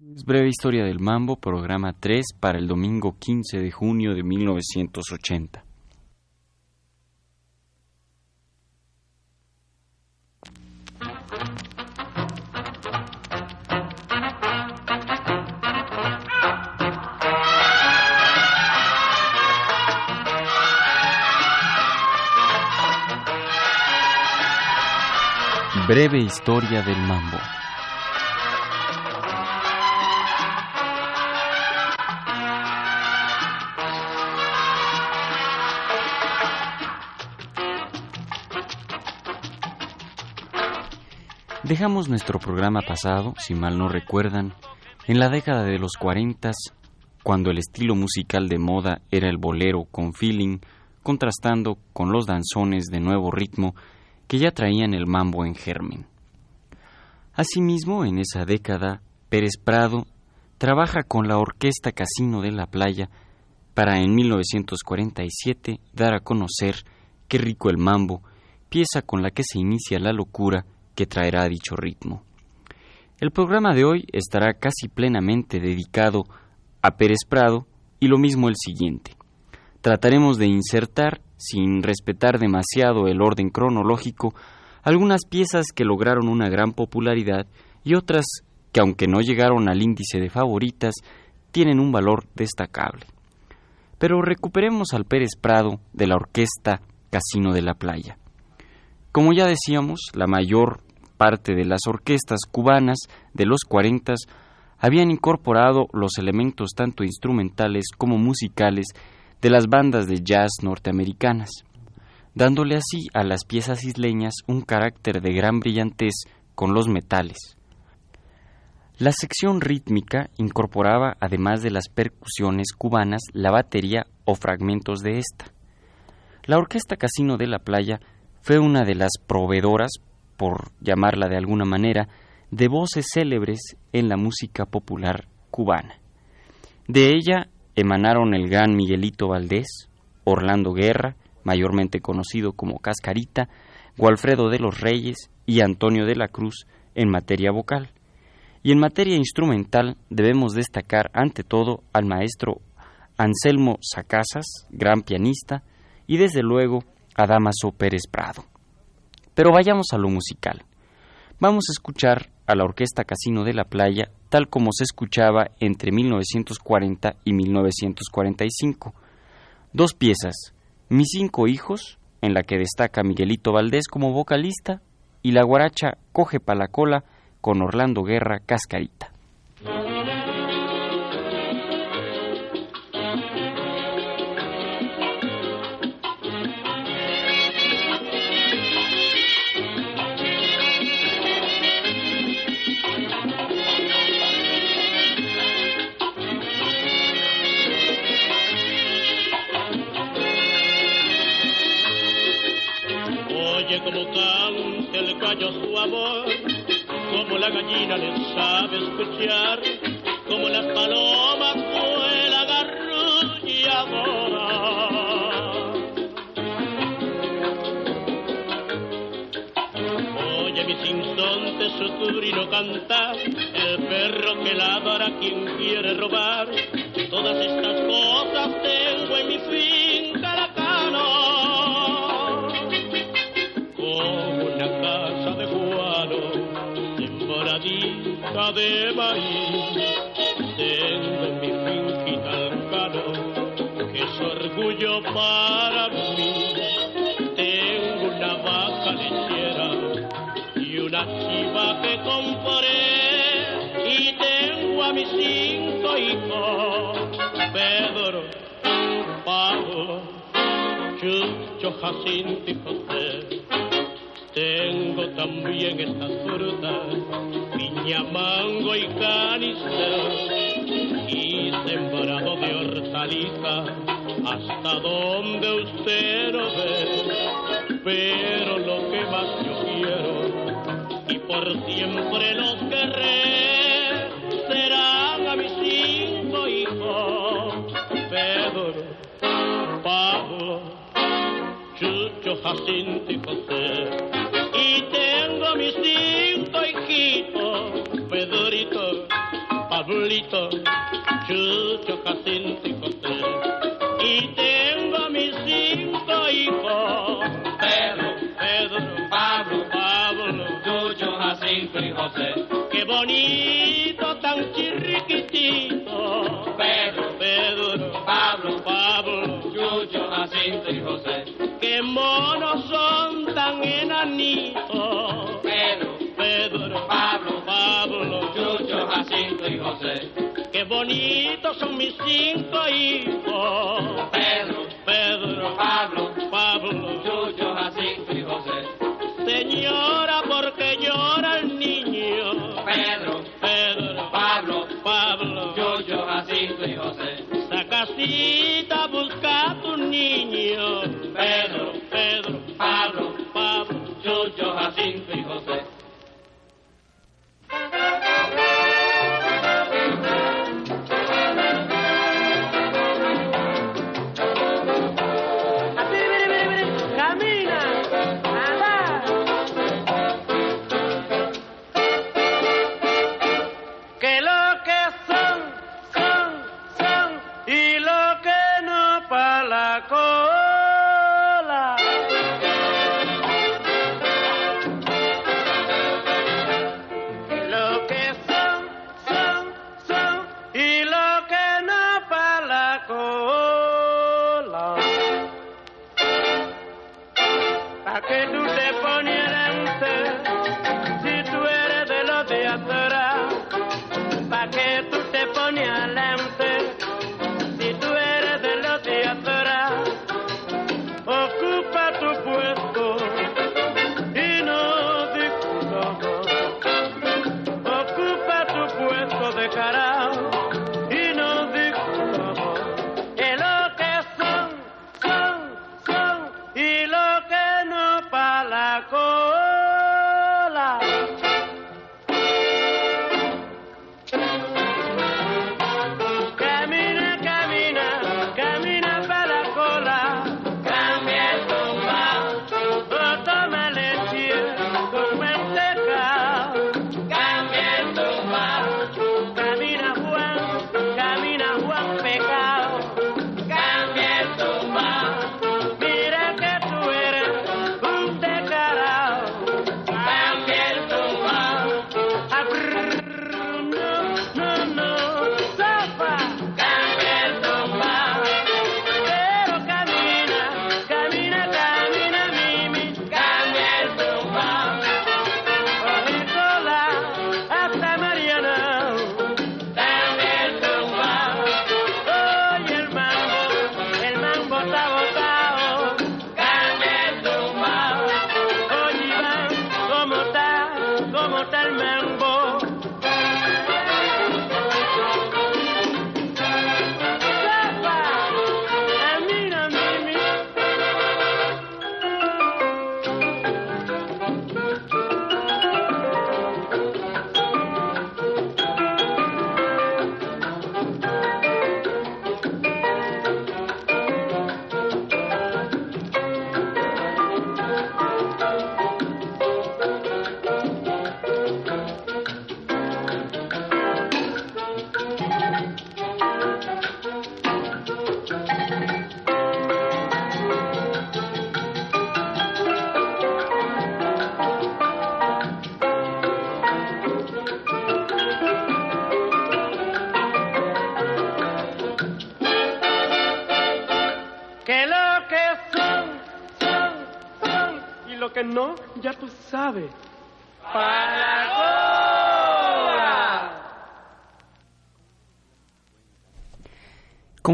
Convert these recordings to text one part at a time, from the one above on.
Breve Historia del Mambo, programa 3 para el domingo 15 de junio de 1980. Breve Historia del Mambo. Dejamos nuestro programa pasado, si mal no recuerdan, en la década de los 40, cuando el estilo musical de moda era el bolero con feeling, contrastando con los danzones de nuevo ritmo que ya traían el mambo en germen. Asimismo, en esa década, Pérez Prado trabaja con la Orquesta Casino de la Playa para en 1947 dar a conocer Qué rico el mambo, pieza con la que se inicia la locura que traerá dicho ritmo. El programa de hoy estará casi plenamente dedicado a Pérez Prado y lo mismo el siguiente. Trataremos de insertar, sin respetar demasiado el orden cronológico, algunas piezas que lograron una gran popularidad y otras que, aunque no llegaron al índice de favoritas, tienen un valor destacable. Pero recuperemos al Pérez Prado de la orquesta Casino de la Playa. Como ya decíamos, la mayor parte de las orquestas cubanas de los 40 habían incorporado los elementos tanto instrumentales como musicales de las bandas de jazz norteamericanas, dándole así a las piezas isleñas un carácter de gran brillantez con los metales. La sección rítmica incorporaba, además de las percusiones cubanas, la batería o fragmentos de esta. La Orquesta Casino de la Playa fue una de las proveedoras por llamarla de alguna manera, de voces célebres en la música popular cubana. De ella emanaron el gran Miguelito Valdés, Orlando Guerra, mayormente conocido como Cascarita, Gualfredo de los Reyes y Antonio de la Cruz en materia vocal. Y en materia instrumental debemos destacar ante todo al maestro Anselmo Sacasas, gran pianista, y desde luego a Damaso Pérez Prado. Pero vayamos a lo musical. Vamos a escuchar a la Orquesta Casino de la Playa tal como se escuchaba entre 1940 y 1945. Dos piezas, Mis cinco hijos, en la que destaca Miguelito Valdés como vocalista, y la guaracha Coge pa la cola con Orlando Guerra Cascarita. Quien quiere robar, todas estas cosas tengo en mi finca la de maíz. Tengo en mi finquita el que es orgullo para mí. Tengo una vaca lechera y una chiva que compré. A mis cinco hijos, Pedro, Pablo, Chucho, Jacinto y José. Tengo también estas frutas mango y canister y sembrado de hortaliza hasta donde usted no ve. Pero lo que más yo quiero y por siempre los querré a mis cinco hijos, Pedro, Pablo, Chucho, Jacinto y José. Y tengo mis cinco hijitos Pedrito, Pablito, Chucho, Jacinto y José. Y tengo mis cinco hijos. Pedro, Pedro, Pablo, Pablo, Chucho, Jacinto y José. qué bonito, Pedro, Pedro, Pablo, Pablo, Chucho, Jacinto y José. qué monos son tan enanitos. Pedro, Pedro, Pablo, Pablo, Chucho, Jacinto y José. qué bonitos son mis cinco hijos. Pedro, Pedro, Pablo, Pablo, Chucho, Jacinto y José. señora, saca cita, busca a tu niño. Pedro, Pedro, Pablo, Pablo, Chucho, Jacinto y José.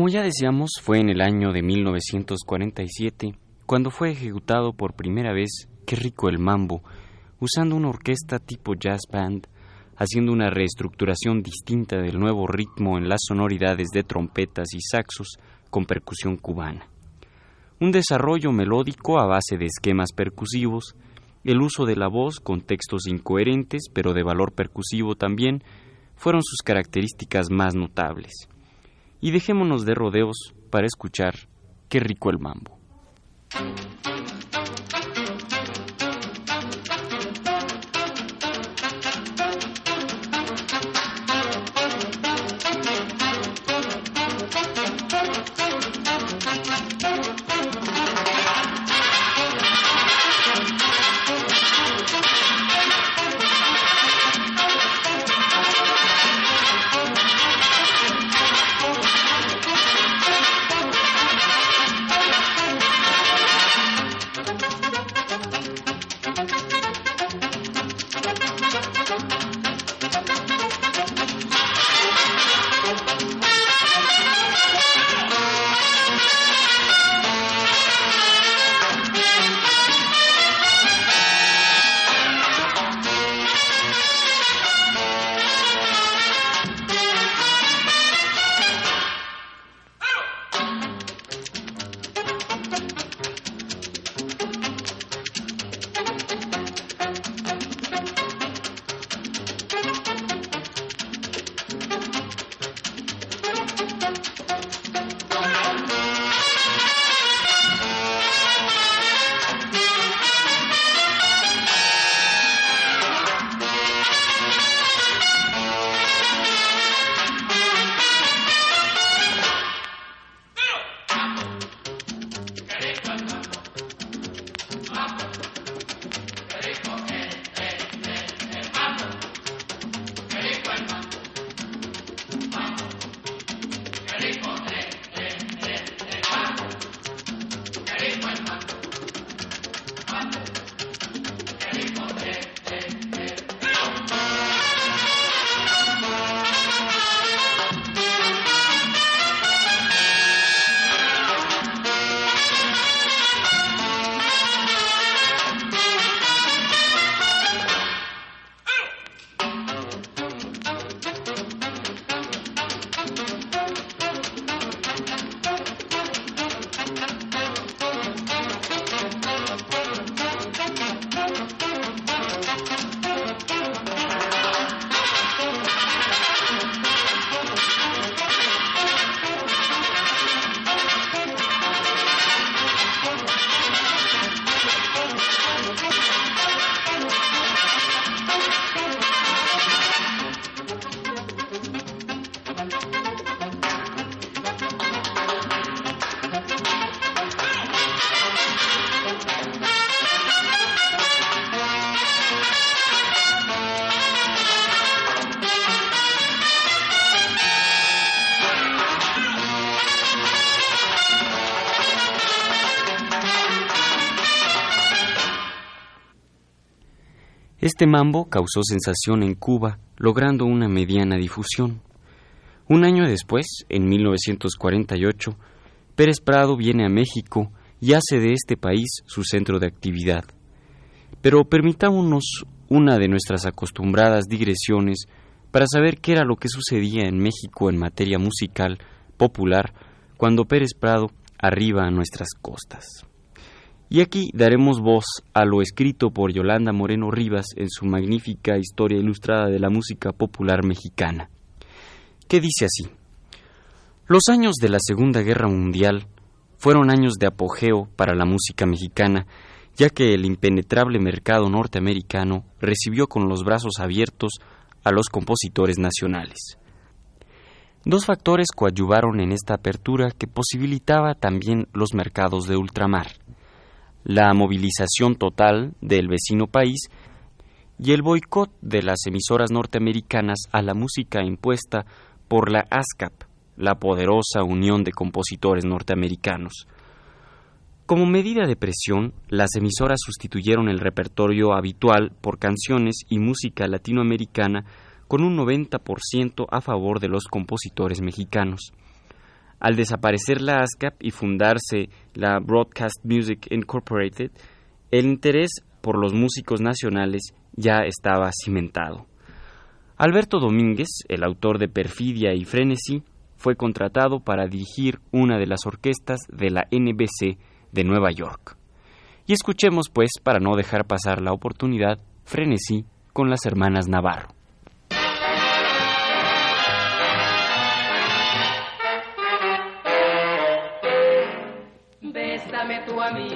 Como ya decíamos, fue en el año de 1947 cuando fue ejecutado por primera vez Qué rico el mambo, usando una orquesta tipo jazz band, haciendo una reestructuración distinta del nuevo ritmo en las sonoridades de trompetas y saxos con percusión cubana. Un desarrollo melódico a base de esquemas percusivos, el uso de la voz con textos incoherentes pero de valor percusivo también, fueron sus características más notables. Y dejémonos de rodeos para escuchar Qué rico el mambo. Este mambo causó sensación en Cuba, logrando una mediana difusión. Un año después, en 1948, Pérez Prado viene a México y hace de este país su centro de actividad. Pero permitámonos una de nuestras acostumbradas digresiones para saber qué era lo que sucedía en México en materia musical popular cuando Pérez Prado arriba a nuestras costas. Y aquí daremos voz a lo escrito por Yolanda Moreno Rivas en su magnífica historia ilustrada de la música popular mexicana, que dice así. Los años de la Segunda Guerra Mundial fueron años de apogeo para la música mexicana, ya que el impenetrable mercado norteamericano recibió con los brazos abiertos a los compositores nacionales. Dos factores coadyuvaron en esta apertura que posibilitaba también los mercados de ultramar la movilización total del vecino país y el boicot de las emisoras norteamericanas a la música impuesta por la ASCAP, la poderosa Unión de Compositores Norteamericanos. Como medida de presión, las emisoras sustituyeron el repertorio habitual por canciones y música latinoamericana con un 90% a favor de los compositores mexicanos. Al desaparecer la ASCAP y fundarse la Broadcast Music Incorporated, el interés por los músicos nacionales ya estaba cimentado. Alberto Domínguez, el autor de Perfidia y Frenesí, fue contratado para dirigir una de las orquestas de la NBC de Nueva York. Y escuchemos, pues, para no dejar pasar la oportunidad, Frenesí con las hermanas Navarro. A mí,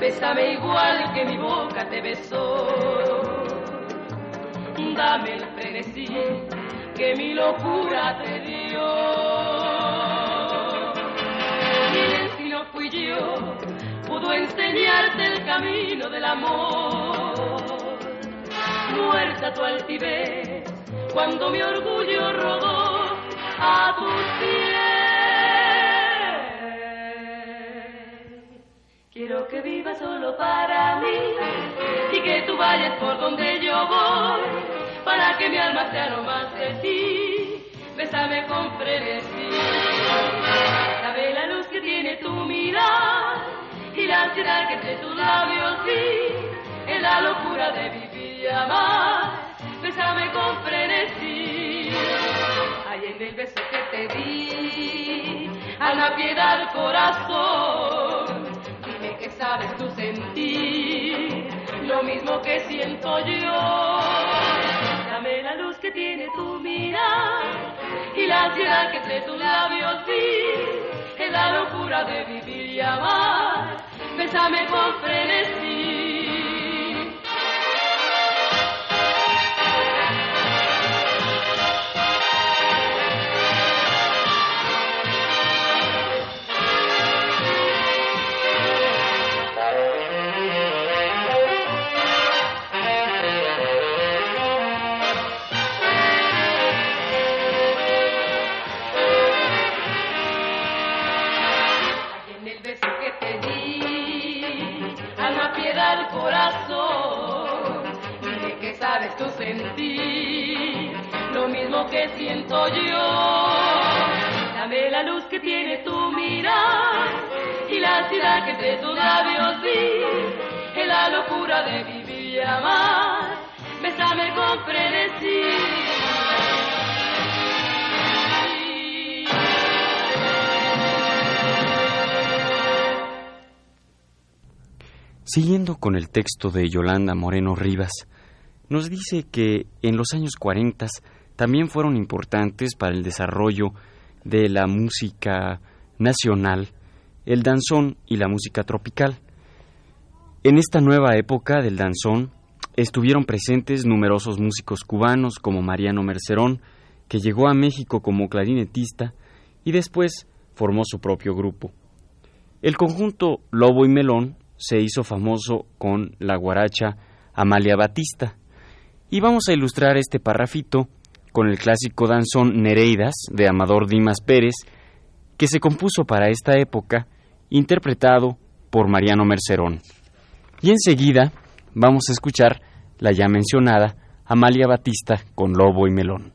bésame igual que mi boca te besó. Dame el frenesí que mi locura te dio. Miren si no fui yo, pudo enseñarte el camino del amor. Muerta tu altivez, cuando mi orgullo rodó a tus pies Que vivas solo para mí y que tú vayas por donde yo voy para que mi alma sea no más de ti. Bésame con frenesí. Sabe la luz que tiene tu mirada y la ansiedad que entre tus labios vi en la locura de vivir y amar. Bésame con frenesí. Ay, en el beso que te di, alma, piedad, corazón. Sabes tú sentir lo mismo que siento yo. Dame la luz que tiene tu mirada y la ansiedad que entre tus labios vi en la locura de vivir y amar. Bésame con frenesí. Yo. Dame la luz que tiene tu mirar y la ansiedad que entre tus labios vi, en la locura de vivir y amar, bésame con frenesí. Siguiendo con el texto de Yolanda Moreno Rivas, nos dice que en los años 40 también fueron importantes para el desarrollo de la música nacional, el danzón y la música tropical. En esta nueva época del danzón estuvieron presentes numerosos músicos cubanos como Mariano Mercerón, que llegó a México como clarinetista y después formó su propio grupo. El conjunto Lobo y Melón se hizo famoso con la guaracha Amalia Batista. Y vamos a ilustrar este parrafito con el clásico danzón Nereidas de Amador Dimas Pérez, que se compuso para esta época, interpretado por Mariano Mercerón. Y enseguida vamos a escuchar la ya mencionada Amalia Batista con Lobo y Melón.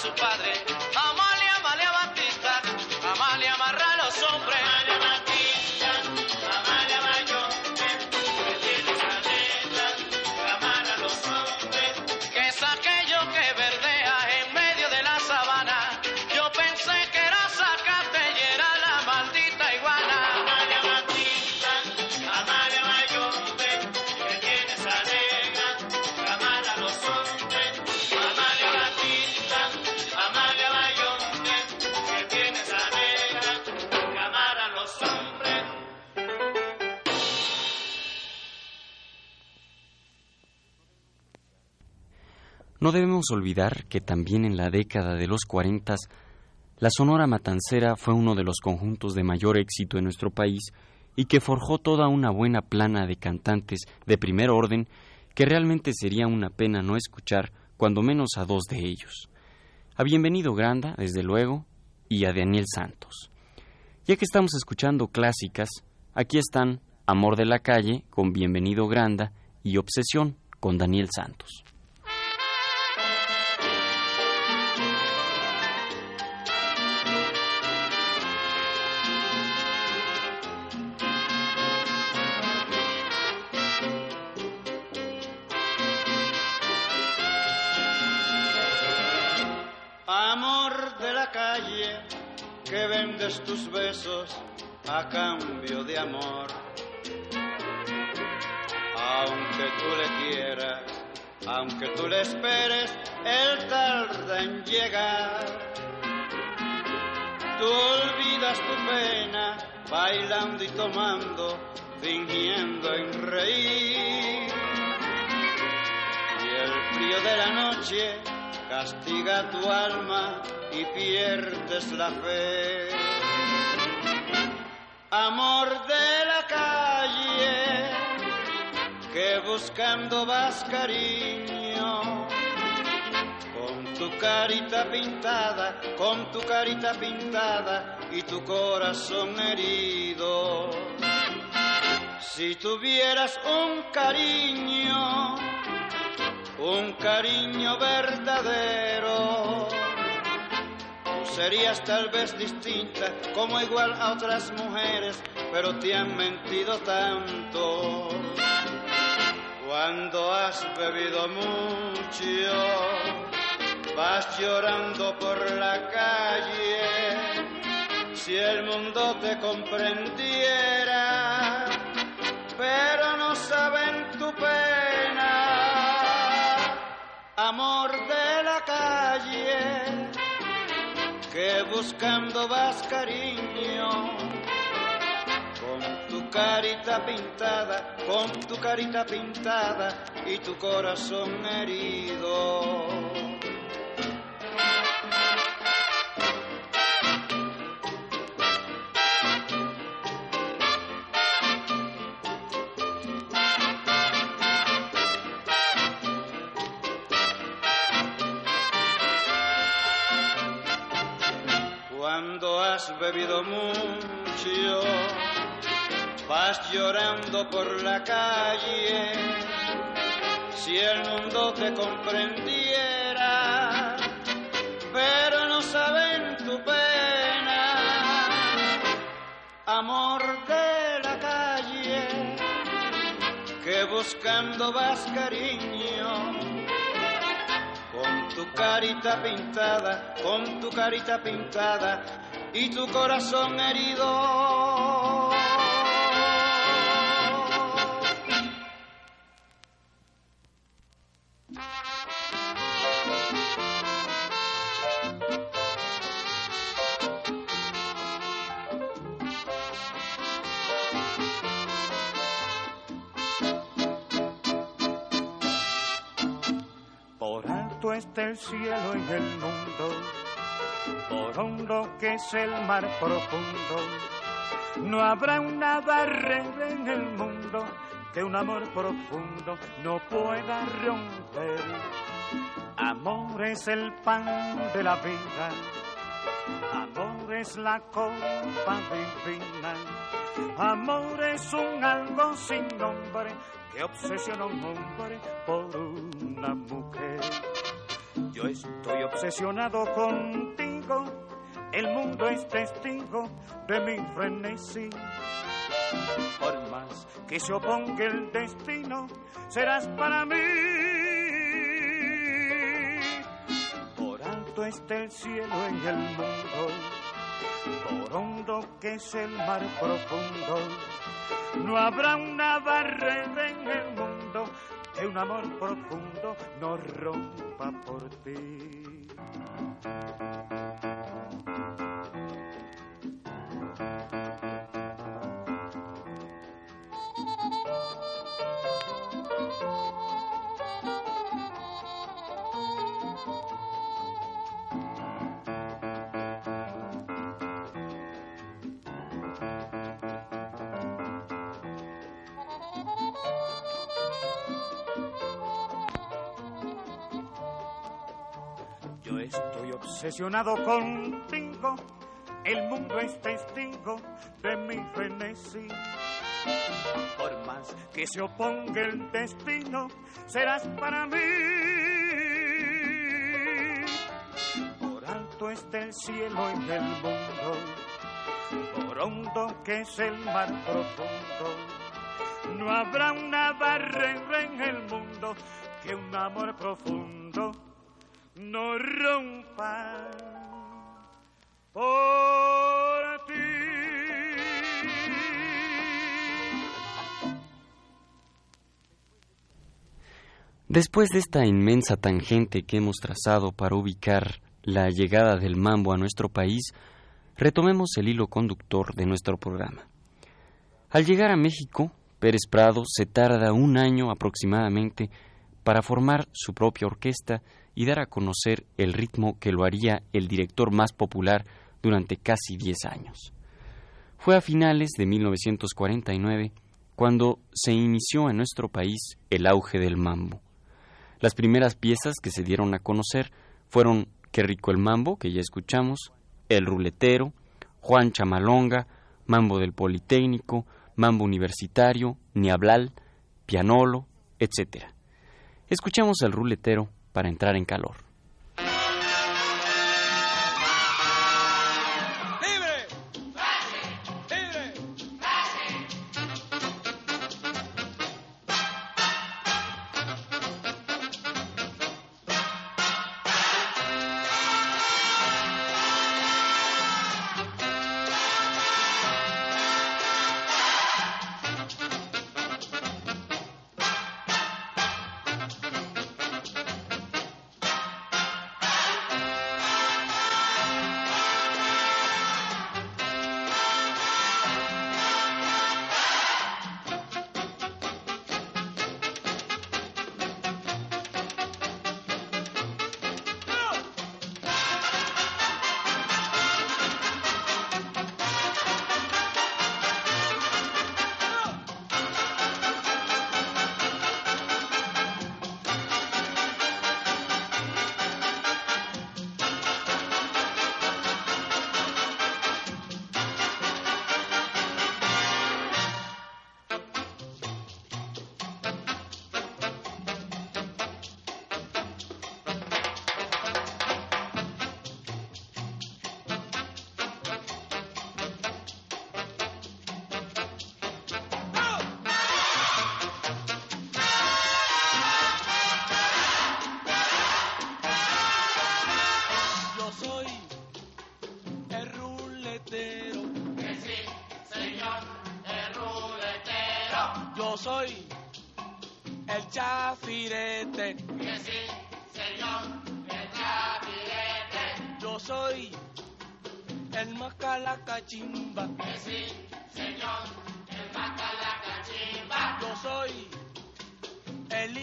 Su padre. No debemos olvidar que también en la década de los 40 la Sonora Matancera fue uno de los conjuntos de mayor éxito en nuestro país y que forjó toda una buena plana de cantantes de primer orden que realmente sería una pena no escuchar cuando menos a dos de ellos. A Bienvenido Granda, desde luego, y a Daniel Santos. Ya que estamos escuchando clásicas, aquí están Amor de la Calle con Bienvenido Granda y Obsesión con Daniel Santos. Llegar. Tú olvidas tu pena, bailando y tomando, fingiendo en reír. Y el frío de la noche castiga tu alma y pierdes la fe. Amor de la calle, que buscando vas cariño, carita pintada, con tu carita pintada y tu corazón herido. Si tuvieras un cariño, un cariño verdadero. Serías tal vez distinta, como igual a otras mujeres, pero te han mentido tanto. Cuando has bebido mucho, vas llorando por la calle. Si el mundo te comprendiera, pero no saben tu pena amor de la calle, que buscando vas cariño, con tu carita pintada, con tu carita pintada y tu corazón herido. Bebido mucho, vas llorando por la calle. Si el mundo te comprendiera, pero no saben tu pena, amor de la calle, que buscando vas cariño con tu carita pintada, con tu carita pintada y tu corazón herido. Por alto está el cielo y el mundo, por hondo que es el mar profundo. No habrá una barrera en el mundo que un amor profundo no pueda romper. Amor es el pan de la vida, amor es la copa divina, amor es un algo sin nombre que obsesiona un hombre por una mujer. Yo estoy obsesionado contigo, el mundo es testigo de mi frenesí. Por más que se oponga el destino, serás para mí. Por alto está el cielo en el mundo, por hondo que es el mar profundo. No habrá una barrera en el mundo que un amor profundo no rompa por ti. Yo estoy obsesionado contigo, el mundo es testigo de mi frenesí. Por más que se oponga el destino, serás para mí. Por alto está el cielo en el mundo, por hondo que es el mar profundo. No habrá una barrera en el mundo que un amor profundo no rompa por ti. Después de esta inmensa tangente que hemos trazado para ubicar la llegada del mambo a nuestro país, retomemos el hilo conductor de nuestro programa. Al llegar a México, Pérez Prado se tarda un año aproximadamente para formar su propia orquesta y dar a conocer el ritmo que lo haría el director más popular durante casi 10 años. Fue a finales de 1949 cuando se inició en nuestro país el auge del mambo. Las primeras piezas que se dieron a conocer fueron Qué rico el mambo, que ya escuchamos, El ruletero, Juan Chamalonga, Mambo del Politécnico, Mambo Universitario, Niablal, Pianolo, etc. Escuchemos el ruletero para entrar en calor. Soy el chafirete. Que sí, señor, el chapirete. Yo soy el macalacachimba. Que sí, señor, el macalacachimba. Yo soy el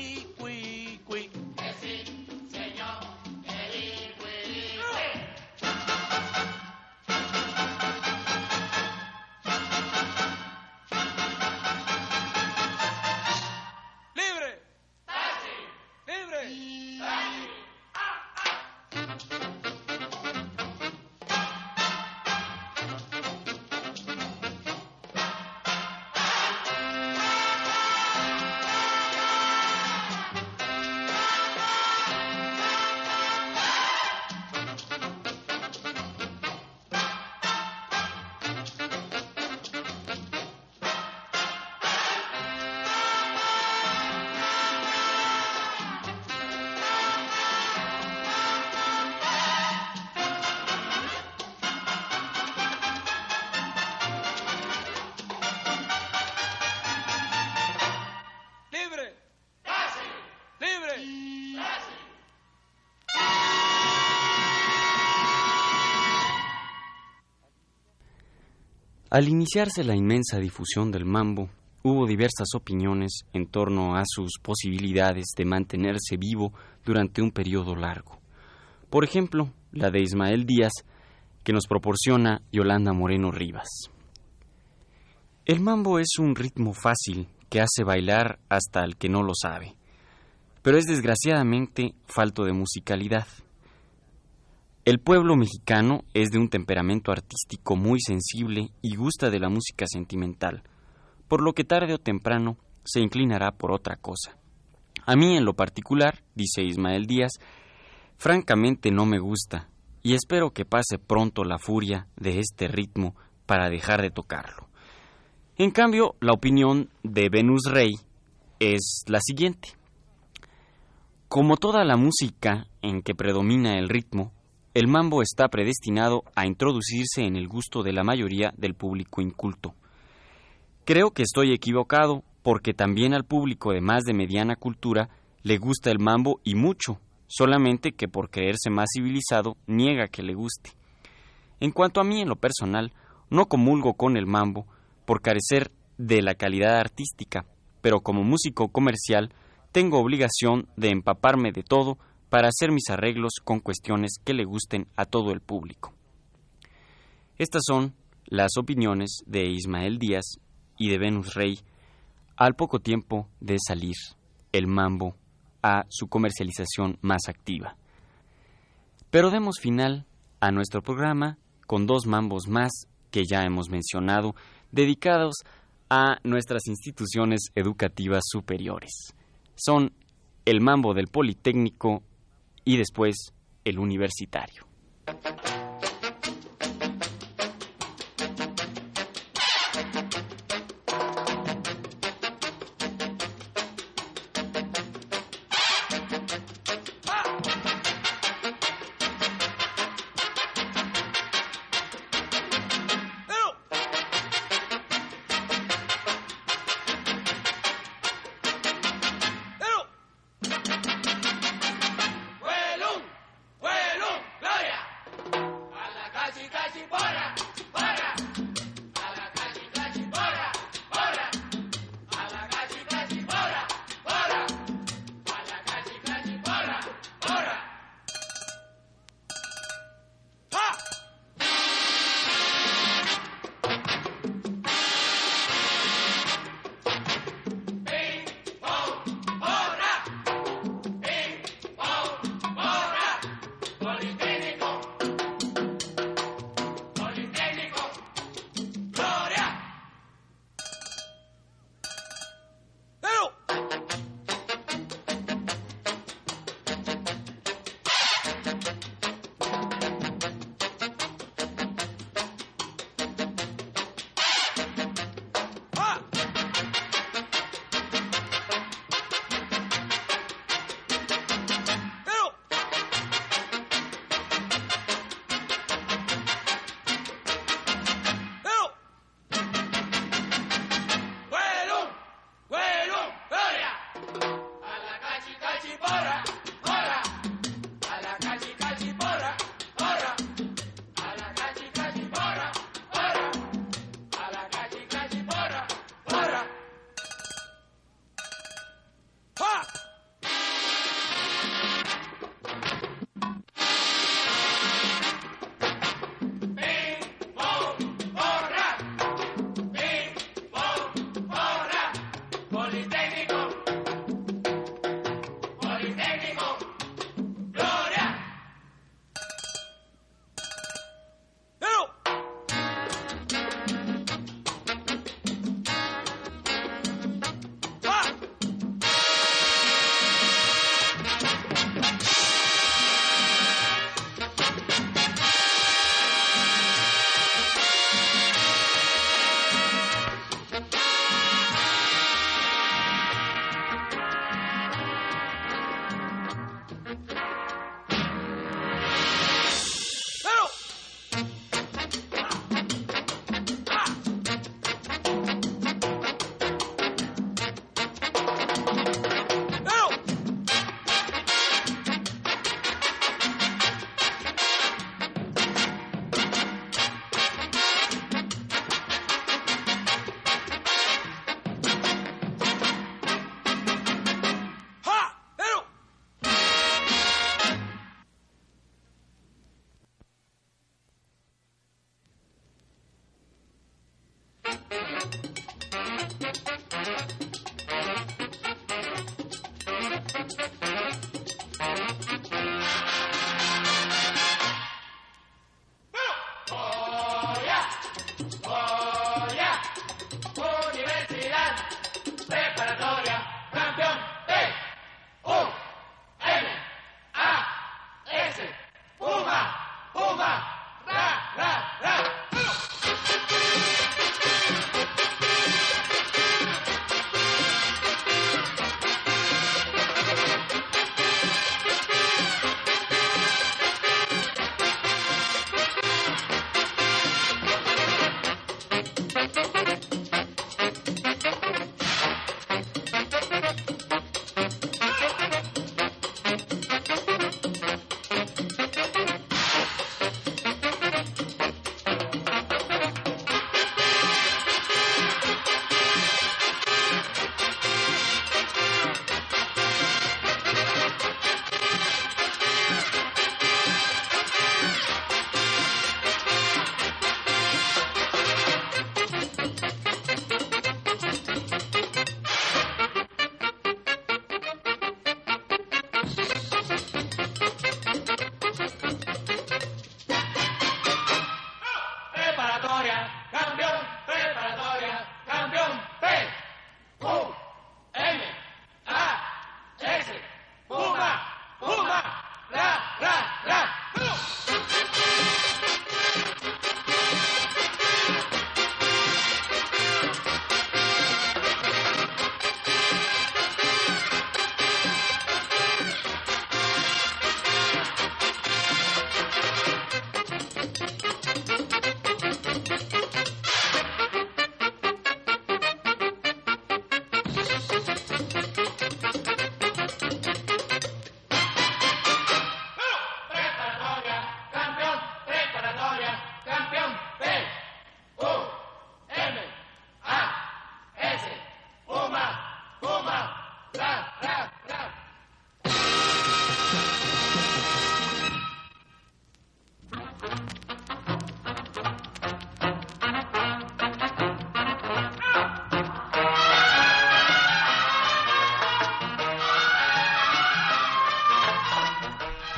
Al iniciarse la inmensa difusión del mambo, hubo diversas opiniones en torno a sus posibilidades de mantenerse vivo durante un periodo largo. Por ejemplo, la de Ismael Díaz, que nos proporciona Yolanda Moreno Rivas. El mambo es un ritmo fácil que hace bailar hasta al que no lo sabe, pero es desgraciadamente falto de musicalidad. El pueblo mexicano es de un temperamento artístico muy sensible y gusta de la música sentimental, por lo que tarde o temprano se inclinará por otra cosa. A mí en lo particular, dice Ismael Díaz, francamente no me gusta, y espero que pase pronto la furia de este ritmo para dejar de tocarlo. En cambio, la opinión de Venus Rey es la siguiente. Como toda la música en que predomina el ritmo, el mambo está predestinado a introducirse en el gusto de la mayoría del público inculto. Creo que estoy equivocado porque también al público de más de mediana cultura le gusta el mambo y mucho, solamente que por creerse más civilizado niega que le guste. En cuanto a mí en lo personal, no comulgo con el mambo por carecer de la calidad artística, pero como músico comercial tengo obligación de empaparme de todo para hacer mis arreglos con cuestiones que le gusten a todo el público. Estas son las opiniones de Ismael Díaz y de Venus Rey al poco tiempo de salir el mambo a su comercialización más activa. Pero demos final a nuestro programa con dos mambos más que ya hemos mencionado, dedicados a nuestras instituciones educativas superiores. Son el mambo del Politécnico y después el universitario.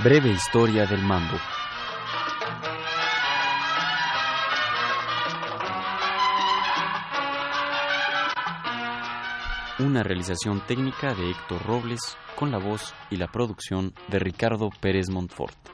Breve historia del mambo. Una realización técnica de Héctor Robles con la voz y la producción de Ricardo Pérez Montfort.